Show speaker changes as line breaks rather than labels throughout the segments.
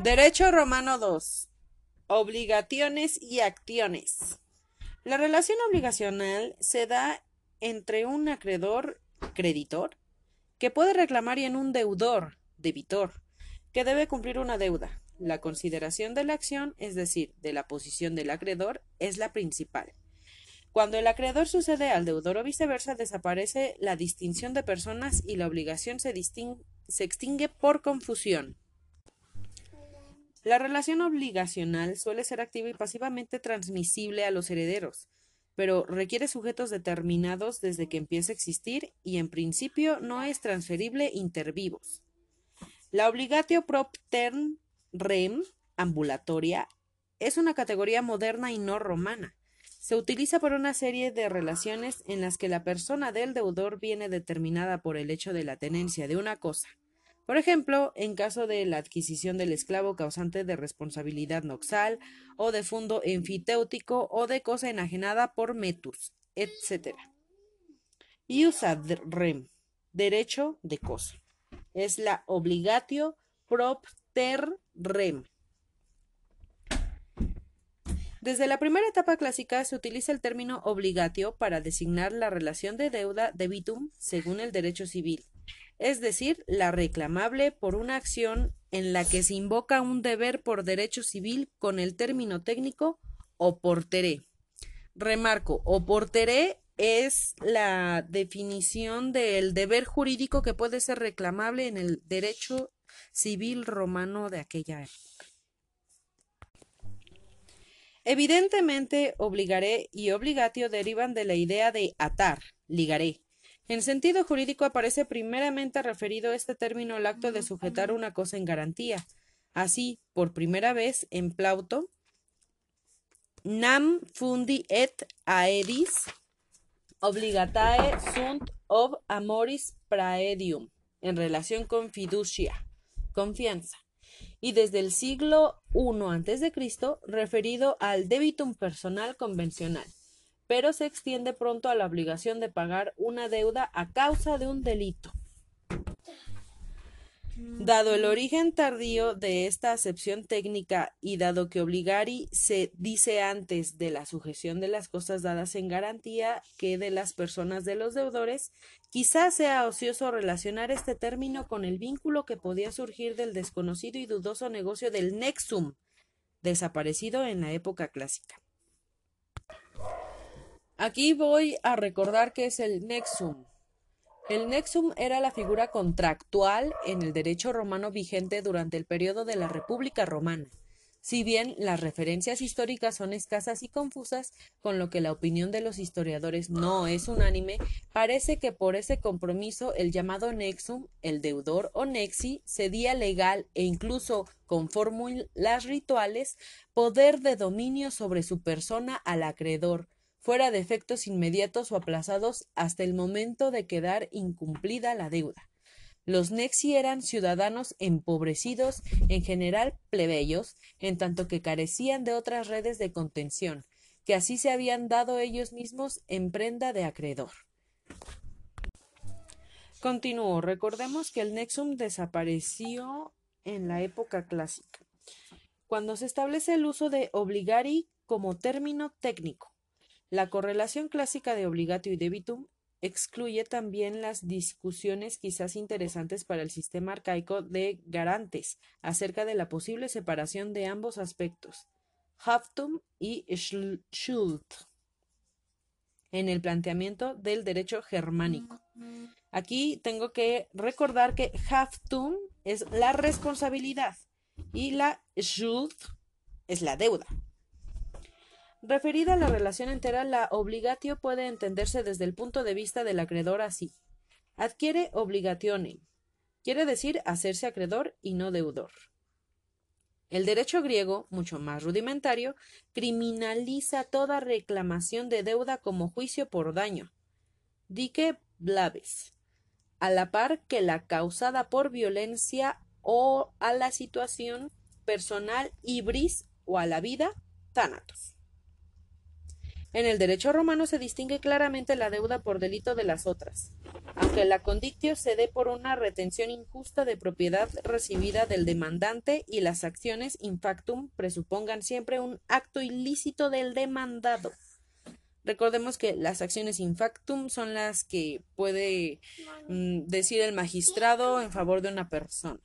Derecho romano 2. Obligaciones y acciones. La relación obligacional se da entre un acreedor, creditor, que puede reclamar y en un deudor, debitor, que debe cumplir una deuda. La consideración de la acción, es decir, de la posición del acreedor, es la principal. Cuando el acreedor sucede al deudor o viceversa, desaparece la distinción de personas y la obligación se, se extingue por confusión. La relación obligacional suele ser activa y pasivamente transmisible a los herederos, pero requiere sujetos determinados desde que empieza a existir y en principio no es transferible inter vivos. La obligatio propter rem ambulatoria es una categoría moderna y no romana se utiliza por una serie de relaciones en las que la persona del deudor viene determinada por el hecho de la tenencia de una cosa. Por ejemplo, en caso de la adquisición del esclavo causante de responsabilidad noxal, o de fondo enfitéutico, o de cosa enajenada por metus, etc. Iusad rem, derecho de cosa. Es la obligatio propter rem, desde la primera etapa clásica se utiliza el término obligatio para designar la relación de deuda debitum según el derecho civil, es decir, la reclamable por una acción en la que se invoca un deber por derecho civil con el término técnico oporteré. Remarco, oporteré es la definición del deber jurídico que puede ser reclamable en el derecho civil romano de aquella época. Evidentemente, obligaré y obligatio derivan de la idea de atar, ligaré. En sentido jurídico aparece primeramente referido este término al acto de sujetar una cosa en garantía. Así, por primera vez en Plauto, nam fundi et aedis obligatae sunt ob amoris praedium, en relación con fiducia, confianza y desde el siglo I a.C. referido al debitum personal convencional, pero se extiende pronto a la obligación de pagar una deuda a causa de un delito. Dado el origen tardío de esta acepción técnica y dado que obligari se dice antes de la sujeción de las cosas dadas en garantía que de las personas de los deudores, quizás sea ocioso relacionar este término con el vínculo que podía surgir del desconocido y dudoso negocio del nexum, desaparecido en la época clásica. Aquí voy a recordar qué es el nexum. El nexum era la figura contractual en el derecho romano vigente durante el periodo de la República Romana. Si bien las referencias históricas son escasas y confusas, con lo que la opinión de los historiadores no es unánime, parece que por ese compromiso el llamado nexum, el deudor o nexi, cedía legal e incluso con fórmulas rituales poder de dominio sobre su persona al acreedor, fuera de efectos inmediatos o aplazados hasta el momento de quedar incumplida la deuda. Los nexi eran ciudadanos empobrecidos, en general plebeyos, en tanto que carecían de otras redes de contención, que así se habían dado ellos mismos en prenda de acreedor. Continúo. Recordemos que el nexum desapareció en la época clásica, cuando se establece el uso de obligari como término técnico. La correlación clásica de obligatio y debitum excluye también las discusiones quizás interesantes para el sistema arcaico de garantes acerca de la posible separación de ambos aspectos, haftum y schuld, en el planteamiento del derecho germánico. Aquí tengo que recordar que haftum es la responsabilidad y la schuld es la deuda. Referida a la relación entera, la obligatio puede entenderse desde el punto de vista del acreedor así. Adquiere obligatione, quiere decir hacerse acreedor y no deudor. El derecho griego, mucho más rudimentario, criminaliza toda reclamación de deuda como juicio por daño. Dique blaves, a la par que la causada por violencia o a la situación personal ibris o a la vida thanatos. En el derecho romano se distingue claramente la deuda por delito de las otras, aunque la condictio se dé por una retención injusta de propiedad recibida del demandante y las acciones in factum presupongan siempre un acto ilícito del demandado. Recordemos que las acciones in factum son las que puede mm, decir el magistrado en favor de una persona.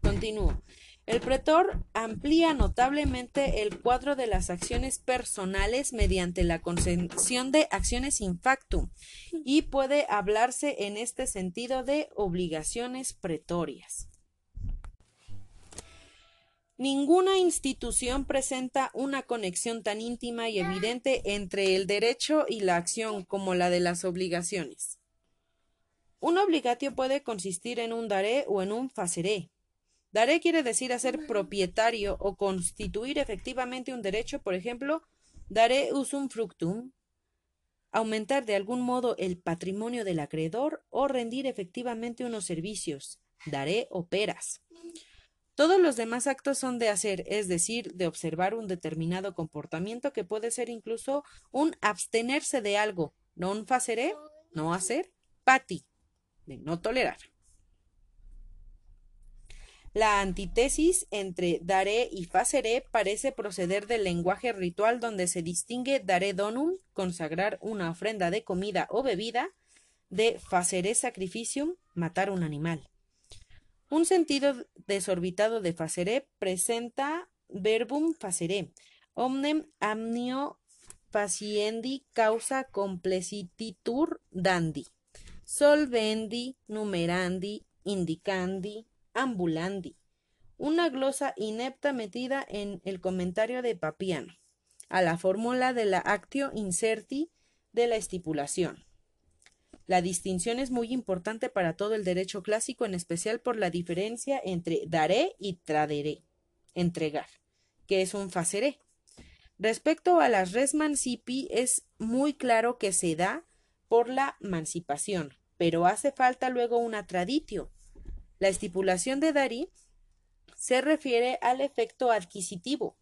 Continúo. El pretor amplía notablemente el cuadro de las acciones personales mediante la concesión de acciones in factum y puede hablarse en este sentido de obligaciones pretorias. Ninguna institución presenta una conexión tan íntima y evidente entre el derecho y la acción como la de las obligaciones. Un obligatio puede consistir en un daré o en un faceré, Daré quiere decir hacer propietario o constituir efectivamente un derecho, por ejemplo, daré usum fructum, aumentar de algún modo el patrimonio del acreedor o rendir efectivamente unos servicios, daré operas. Todos los demás actos son de hacer, es decir, de observar un determinado comportamiento que puede ser incluso un abstenerse de algo, non facere, no hacer, pati, de no tolerar. La antítesis entre daré y faceré parece proceder del lenguaje ritual donde se distingue daré donum, consagrar una ofrenda de comida o bebida, de faceré sacrificium, matar un animal. Un sentido desorbitado de faceré presenta verbum faceré, omnem amnio faciendi causa complecititur dandi, solvendi, numerandi, indicandi, ambulandi, una glosa inepta metida en el comentario de Papiano, a la fórmula de la actio incerti de la estipulación. La distinción es muy importante para todo el derecho clásico, en especial por la diferencia entre daré y traderé, entregar, que es un faceré. Respecto a las res mancipi, es muy claro que se da por la mancipación, pero hace falta luego una traditio, la estipulación de Dari se refiere al efecto adquisitivo,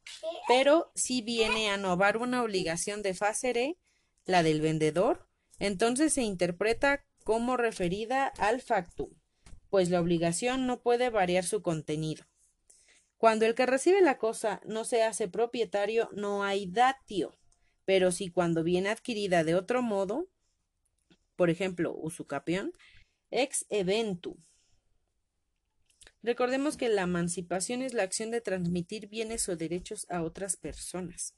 pero si viene a novar una obligación de facere, la del vendedor, entonces se interpreta como referida al factum, pues la obligación no puede variar su contenido. Cuando el que recibe la cosa no se hace propietario, no hay datio, pero si cuando viene adquirida de otro modo, por ejemplo, usucapión, ex eventu, Recordemos que la emancipación es la acción de transmitir bienes o derechos a otras personas.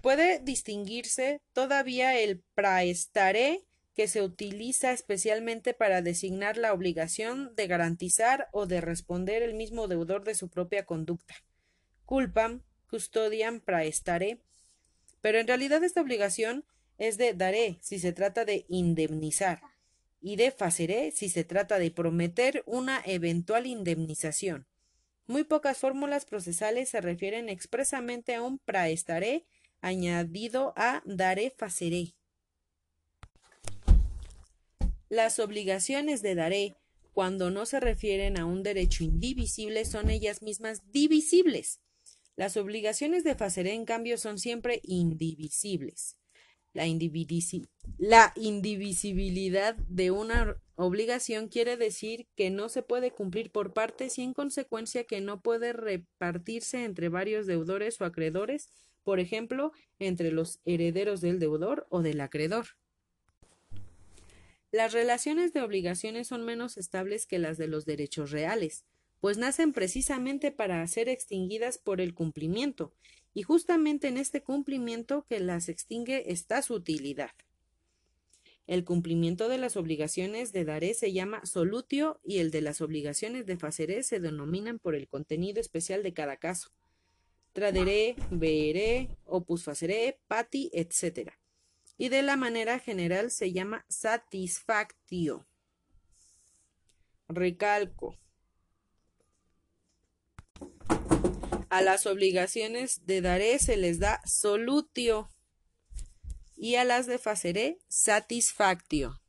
Puede distinguirse todavía el praestare que se utiliza especialmente para designar la obligación de garantizar o de responder el mismo deudor de su propia conducta. Culpam, custodiam praestare. Pero en realidad esta obligación es de daré si se trata de indemnizar y de faceré si se trata de prometer una eventual indemnización. Muy pocas fórmulas procesales se refieren expresamente a un praestaré añadido a daré faceré. Las obligaciones de daré, cuando no se refieren a un derecho indivisible, son ellas mismas divisibles. Las obligaciones de faceré, en cambio, son siempre indivisibles. La, indivisibilidad de una obligación quiere decir que no se puede cumplir por partes y en consecuencia que no puede repartirse entre varios deudores o acreedores, por ejemplo, entre los herederos del deudor o del acreedor. Las relaciones de obligaciones son menos estables que las de los derechos reales, pues nacen precisamente para ser extinguidas por el cumplimiento, y justamente en este cumplimiento que las extingue está su utilidad. El cumplimiento de las obligaciones de daré se llama solutio y el de las obligaciones de faceré se denominan por el contenido especial de cada caso. Traderé, veré, opus faceré, pati, etc. Y de la manera general se llama satisfactio. Recalco, A las obligaciones de daré se les da solutio y a las de faceré satisfactio.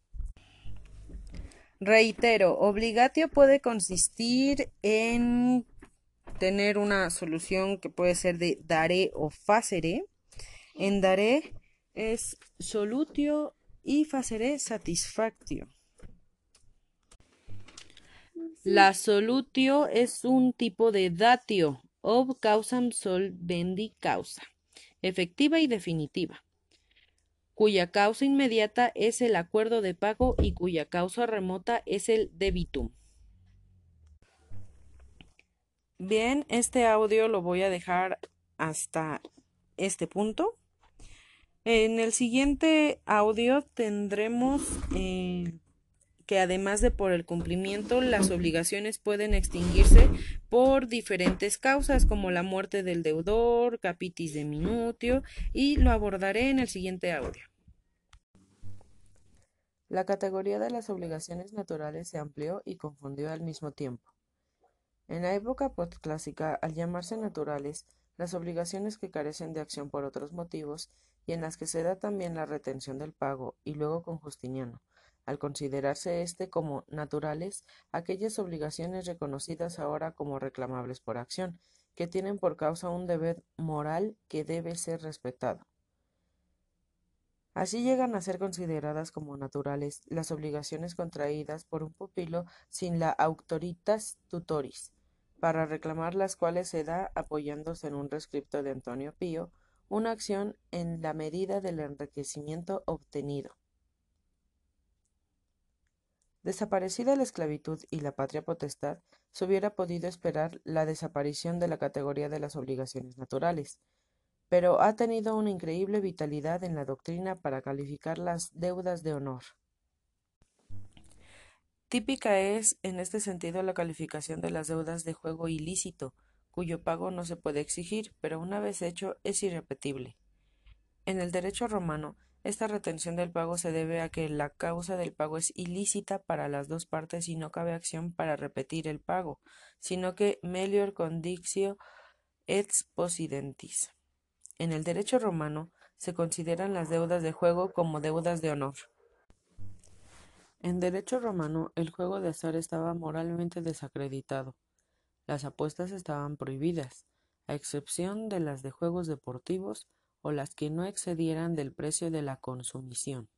Reitero, obligatio puede consistir en tener una solución que puede ser de dare o facere. En dare es solutio y facere satisfactio. La solutio es un tipo de datio, ob causam solvendi causa, efectiva y definitiva, cuya causa inmediata es el acuerdo de pago y cuya causa remota es el debitum. Bien, este audio lo voy a dejar hasta este punto. En el siguiente audio tendremos eh, que además de por el cumplimiento, las obligaciones pueden extinguirse por diferentes causas como la muerte del deudor, capitis de minutio y lo abordaré en el siguiente audio. La categoría de las obligaciones naturales se amplió y confundió al mismo tiempo. En la época postclásica, al llamarse naturales, las obligaciones que carecen de acción por otros motivos y en las que se da también la retención del pago, y luego con Justiniano, al considerarse éste como naturales aquellas obligaciones reconocidas ahora como reclamables por acción, que tienen por causa un deber moral que debe ser respetado. Así llegan a ser consideradas como naturales las obligaciones contraídas por un pupilo sin la autoritas tutoris, para reclamar las cuales se da, apoyándose en un rescripto de Antonio Pío, una acción en la medida del enriquecimiento obtenido. Desaparecida la esclavitud y la patria potestad, se hubiera podido esperar la desaparición de la categoría de las obligaciones naturales, pero ha tenido una increíble vitalidad en la doctrina para calificar las deudas de honor. Típica es, en este sentido, la calificación de las deudas de juego ilícito, cuyo pago no se puede exigir, pero una vez hecho es irrepetible. En el derecho romano, esta retención del pago se debe a que la causa del pago es ilícita para las dos partes y no cabe acción para repetir el pago, sino que melior condictio et possidentis. En el derecho romano se consideran las deudas de juego como deudas de honor. En derecho romano, el juego de azar estaba moralmente desacreditado. Las apuestas estaban prohibidas, a excepción de las de juegos deportivos o las que no excedieran del precio de la consumición.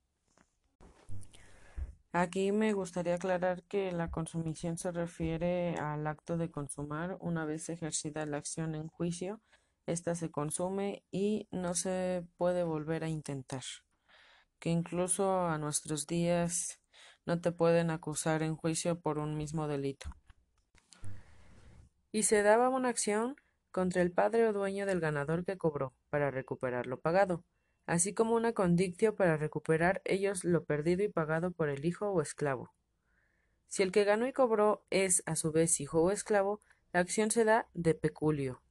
Aquí me gustaría aclarar que la consumición se refiere al acto de consumar una vez ejercida la acción en juicio, ésta se consume y no se puede volver a intentar. Que incluso a nuestros días no te pueden acusar en juicio por un mismo delito. Y se daba una acción contra el padre o dueño del ganador que cobró, para recuperar lo pagado, así como una condictio para recuperar ellos lo perdido y pagado por el hijo o esclavo. Si el que ganó y cobró es a su vez hijo o esclavo, la acción se da de peculio,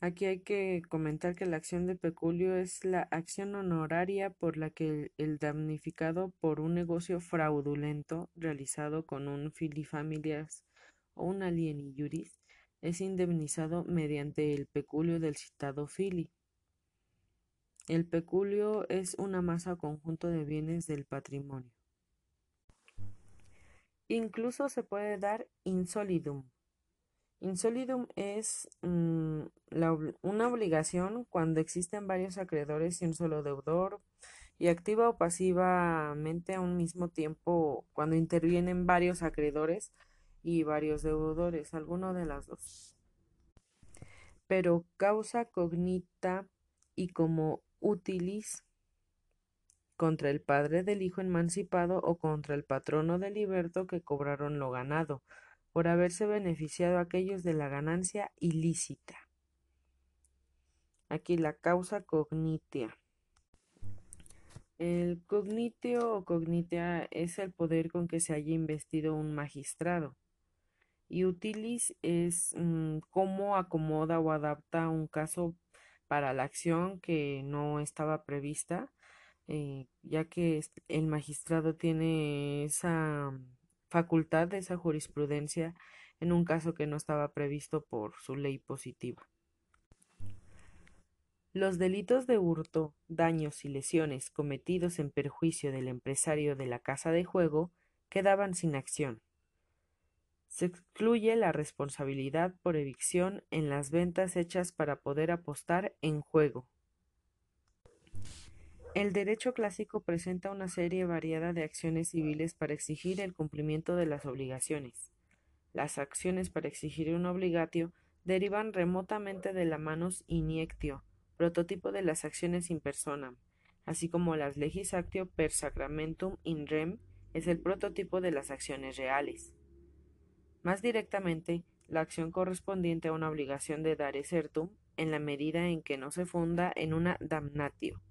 Aquí hay que comentar que la acción de peculio es la acción honoraria por la que el damnificado por un negocio fraudulento realizado con un filifamilias o un alieni juris es indemnizado mediante el peculio del citado fili. El peculio es una masa o conjunto de bienes del patrimonio. Incluso se puede dar insolidum, Insolidum es mm, una obligación cuando existen varios acreedores y un solo deudor, y activa o pasivamente a un mismo tiempo cuando intervienen varios acreedores y varios deudores, alguno de las dos. Pero causa cognita y como utilis contra el padre del hijo emancipado o contra el patrono del liberto que cobraron lo ganado, por haberse beneficiado aquellos de la ganancia ilícita. Aquí la causa cognitia. El cognitio o cognitia es el poder con que se haya investido un magistrado. Y utilis es mm, cómo acomoda o adapta un caso para la acción que no estaba prevista, eh, ya que el magistrado tiene esa facultad esa jurisprudencia en un caso que no estaba previsto por su ley positiva. Los delitos de hurto, daños y lesiones cometidos en perjuicio del empresario de la casa de juego quedaban sin acción. Se excluye la responsabilidad por evicción en las ventas hechas para poder apostar en juego. El derecho clásico presenta una serie variada de acciones civiles para exigir el cumplimiento de las obligaciones. Las acciones para exigir un obligatio derivan remotamente de la manus iniectio, prototipo de las acciones in personam, así como las legis actio per sacramentum in rem es el prototipo de las acciones reales. Más directamente, la acción correspondiente a una obligación de dare certum, en la medida en que no se funda en una damnatio,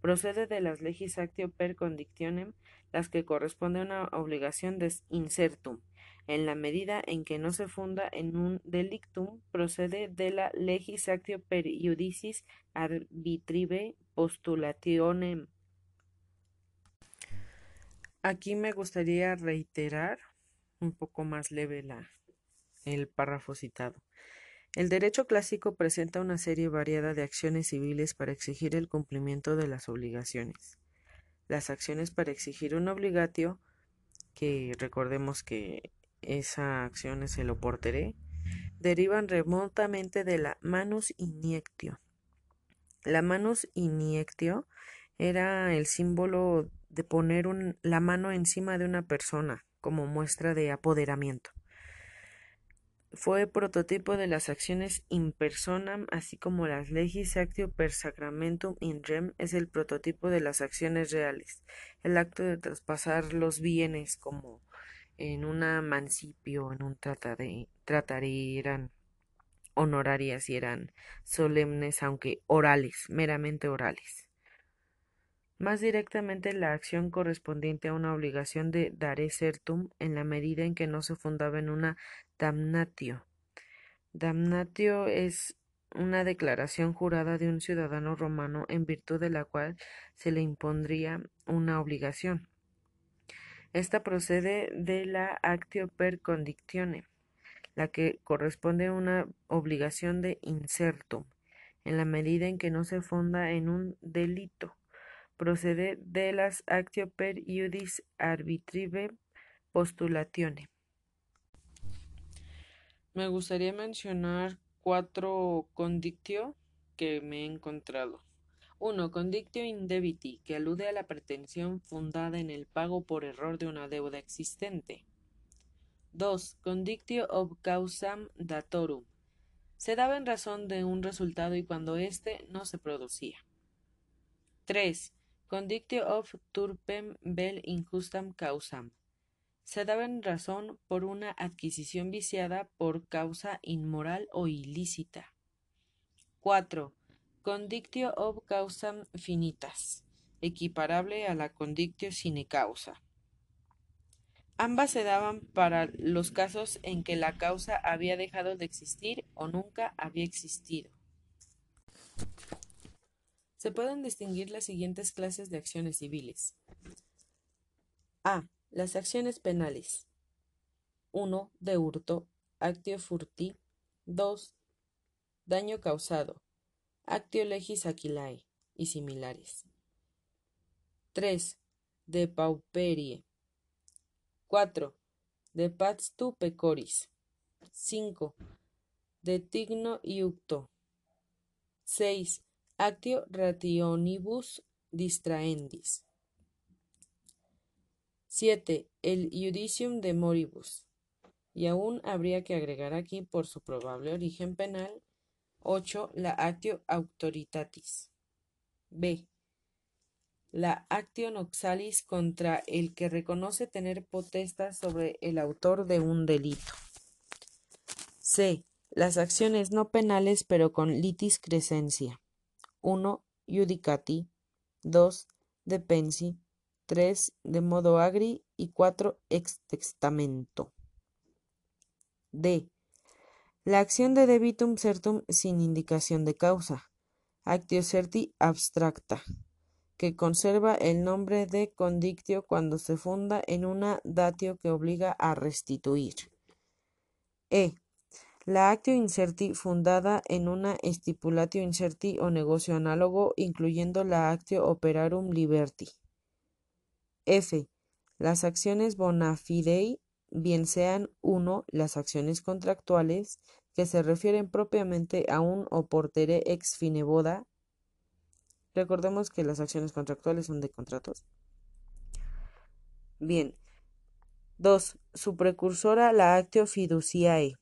procede de las legis actio per condictionem, las que corresponden a una obligación de incertum, en la medida en que no se funda en un delictum, procede de la legis actio per iudicis arbitrive postulationem. Aquí me gustaría reiterar un poco más leve la, el párrafo citado. El derecho clásico presenta una serie variada de acciones civiles para exigir el cumplimiento de las obligaciones. Las acciones para exigir un obligatio, que recordemos que esa acción es el oporteré, derivan remotamente de la manus iniectio. La manus iniectio era el símbolo de poner la mano encima de una persona como muestra de apoderamiento. Fue prototipo de las acciones in personam, así como las legis actio per sacramentum in rem es el prototipo de las acciones reales, el acto de traspasar los bienes como en una mancipio, en un tratare, eran honorarias y eran solemnes, aunque orales, meramente orales. Más directamente la acción correspondiente a una obligación de dare certum en la medida en que no se fundaba en una damnatio. Damnatio es una declaración jurada de un ciudadano romano en virtud de la cual se le impondría una obligación. Esta procede de la actio per condictione, la que corresponde a una obligación de incertum, en la medida en que no se funda en un delito procede de las actio per iudis arbitrive postulatione. Me gustaría mencionar cuatro condictio que me he encontrado. 1. Condictio indebiti, que alude a la pretensión fundada en el pago por error de una deuda existente. 2. Condictio ob causam datorum. Se daba en razón de un resultado y cuando éste no se producía. 3. Condictio of turpem vel injustam causam. Se daba en razón por una adquisición viciada por causa inmoral o ilícita. 4. Condictio of causam finitas, equiparable a la condictio sine causa. Ambas se daban para los casos en que la causa había dejado de existir o nunca había existido. Se pueden distinguir las siguientes clases de acciones civiles. A. Las acciones penales. 1. De hurto, actio furti. 2. Daño causado, actio legis aquilae y similares. 3. De pauperie. 4. De tu pecoris. 5. De tigno iucto. 6 actio rationibus distraendis. 7. El judicium de moribus. Y aún habría que agregar aquí, por su probable origen penal, 8. La actio autoritatis. B. La actio noxalis contra el que reconoce tener potestad sobre el autor de un delito. C. Las acciones no penales pero con litis crescencia. 1. Judicati, 2. De pensi, 3. De modo agri y 4. Ex testamento. D. La acción de debitum certum sin indicación de causa. Actio certi abstracta, que conserva el nombre de condictio cuando se funda en una datio que obliga a restituir. E. La actio incerti fundada en una stipulatio incerti o negocio análogo, incluyendo la actio operarum liberti. F. Las acciones bona fidei bien sean uno las acciones contractuales que se refieren propiamente a un oportere ex fine boda. Recordemos que las acciones contractuales son de contratos. Bien. 2. Su precursora la actio fiduciae,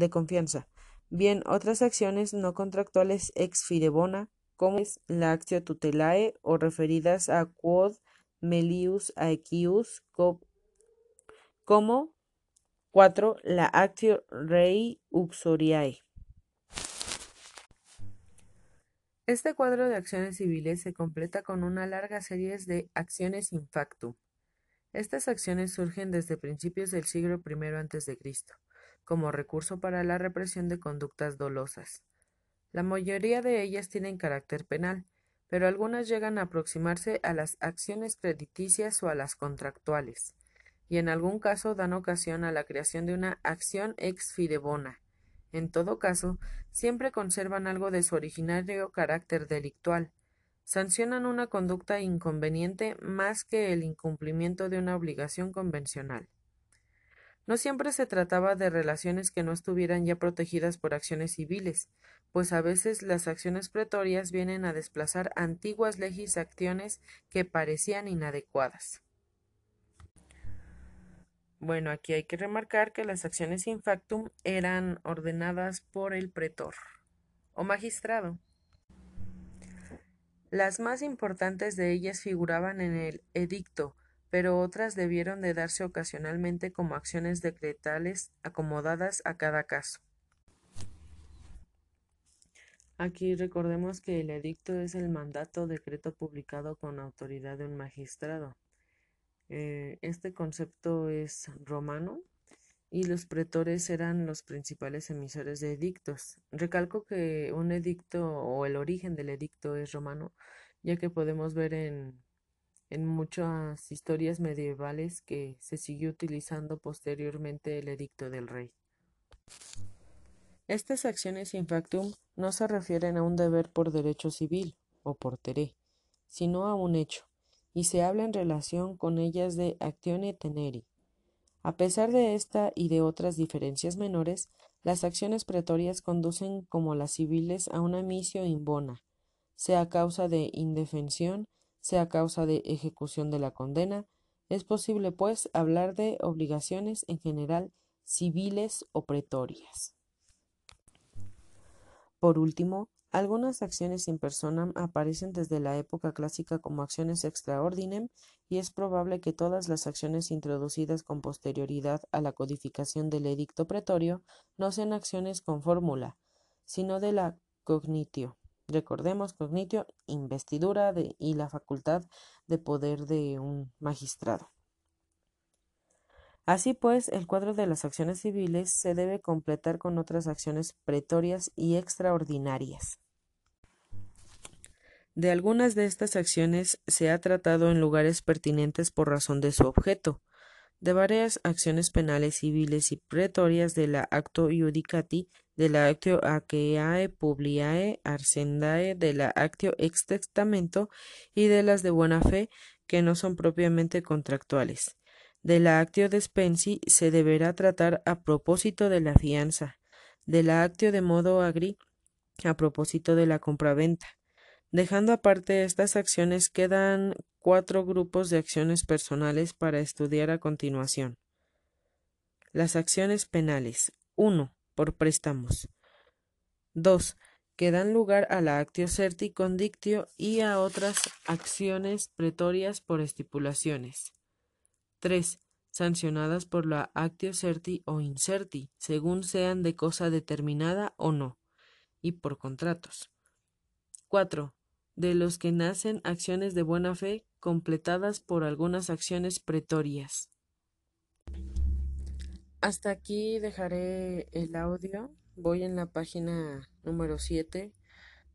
de confianza. Bien, otras acciones no contractuales ex fide bona, como es la actio tutelae o referidas a quod melius aequius, como 4. La actio rei uxoriae. Este cuadro de acciones civiles se completa con una larga serie de acciones in factum. Estas acciones surgen desde principios del siglo I a.C., como recurso para la represión de conductas dolosas. La mayoría de ellas tienen carácter penal, pero algunas llegan a aproximarse a las acciones crediticias o a las contractuales, y en algún caso dan ocasión a la creación de una acción ex fidebona. En todo caso, siempre conservan algo de su originario carácter delictual, sancionan una conducta inconveniente más que el incumplimiento de una obligación convencional. No siempre se trataba de relaciones que no estuvieran ya protegidas por acciones civiles, pues a veces las acciones pretorias vienen a desplazar antiguas legislaciones que parecían inadecuadas. Bueno, aquí hay que remarcar que las acciones in factum eran ordenadas por el pretor o magistrado. Las más importantes de ellas figuraban en el edicto, pero otras debieron de darse ocasionalmente como acciones decretales acomodadas a cada caso. Aquí recordemos que el edicto es el mandato decreto publicado con autoridad de un magistrado. Eh, este concepto es romano y los pretores eran los principales emisores de edictos. Recalco que un edicto o el origen del edicto es romano, ya que podemos ver en, en muchas historias medievales que se siguió utilizando posteriormente el edicto del rey. Estas acciones in factum no se refieren a un deber por derecho civil o por teré, sino a un hecho, y se habla en relación con ellas de actione teneri, a pesar de esta y de otras diferencias menores, las acciones pretorias conducen como las civiles a una misio in bona, sea causa de indefensión, sea causa de ejecución de la condena. Es posible, pues, hablar de obligaciones en general civiles o pretorias. Por último, algunas acciones in personam aparecen desde la época clásica como acciones extra ordinem y es probable que todas las acciones introducidas con posterioridad a la codificación del edicto pretorio no sean acciones con fórmula, sino de la cognitio. Recordemos cognitio, investidura y la facultad de poder de un magistrado. Así pues, el cuadro de las acciones civiles se debe completar con otras acciones pretorias y extraordinarias. De algunas de estas acciones se ha tratado en lugares pertinentes por razón de su objeto, de varias acciones penales civiles y pretorias de la acto iudicati, de la actio aqueae publiae arcendae, de la actio ex testamento y de las de buena fe que no son propiamente contractuales. De la actio despensi se deberá tratar a propósito de la fianza, de la actio de modo agri a propósito de la compraventa. Dejando aparte estas acciones quedan cuatro grupos de acciones personales para estudiar a continuación. Las acciones penales. 1. Por préstamos. 2. Que dan lugar a la actio certi condictio y a otras acciones pretorias por estipulaciones. 3. Sancionadas por la actio certi o incerti, según sean de cosa determinada o no, y por contratos. 4. De los que nacen acciones de buena fe completadas por algunas acciones pretorias. Hasta aquí dejaré el audio. Voy en la página número 7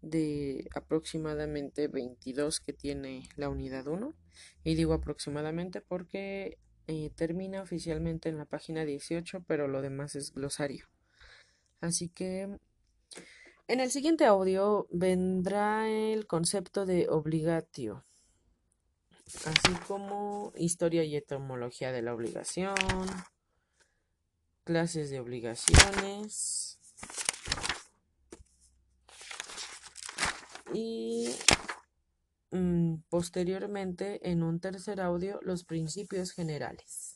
de aproximadamente 22 que tiene la unidad 1. Y digo aproximadamente porque eh, termina oficialmente en la página 18, pero lo demás es glosario. Así que en el siguiente audio vendrá el concepto de obligatio, así como historia y etimología de la obligación, clases de obligaciones y mm, posteriormente en un tercer audio los principios generales.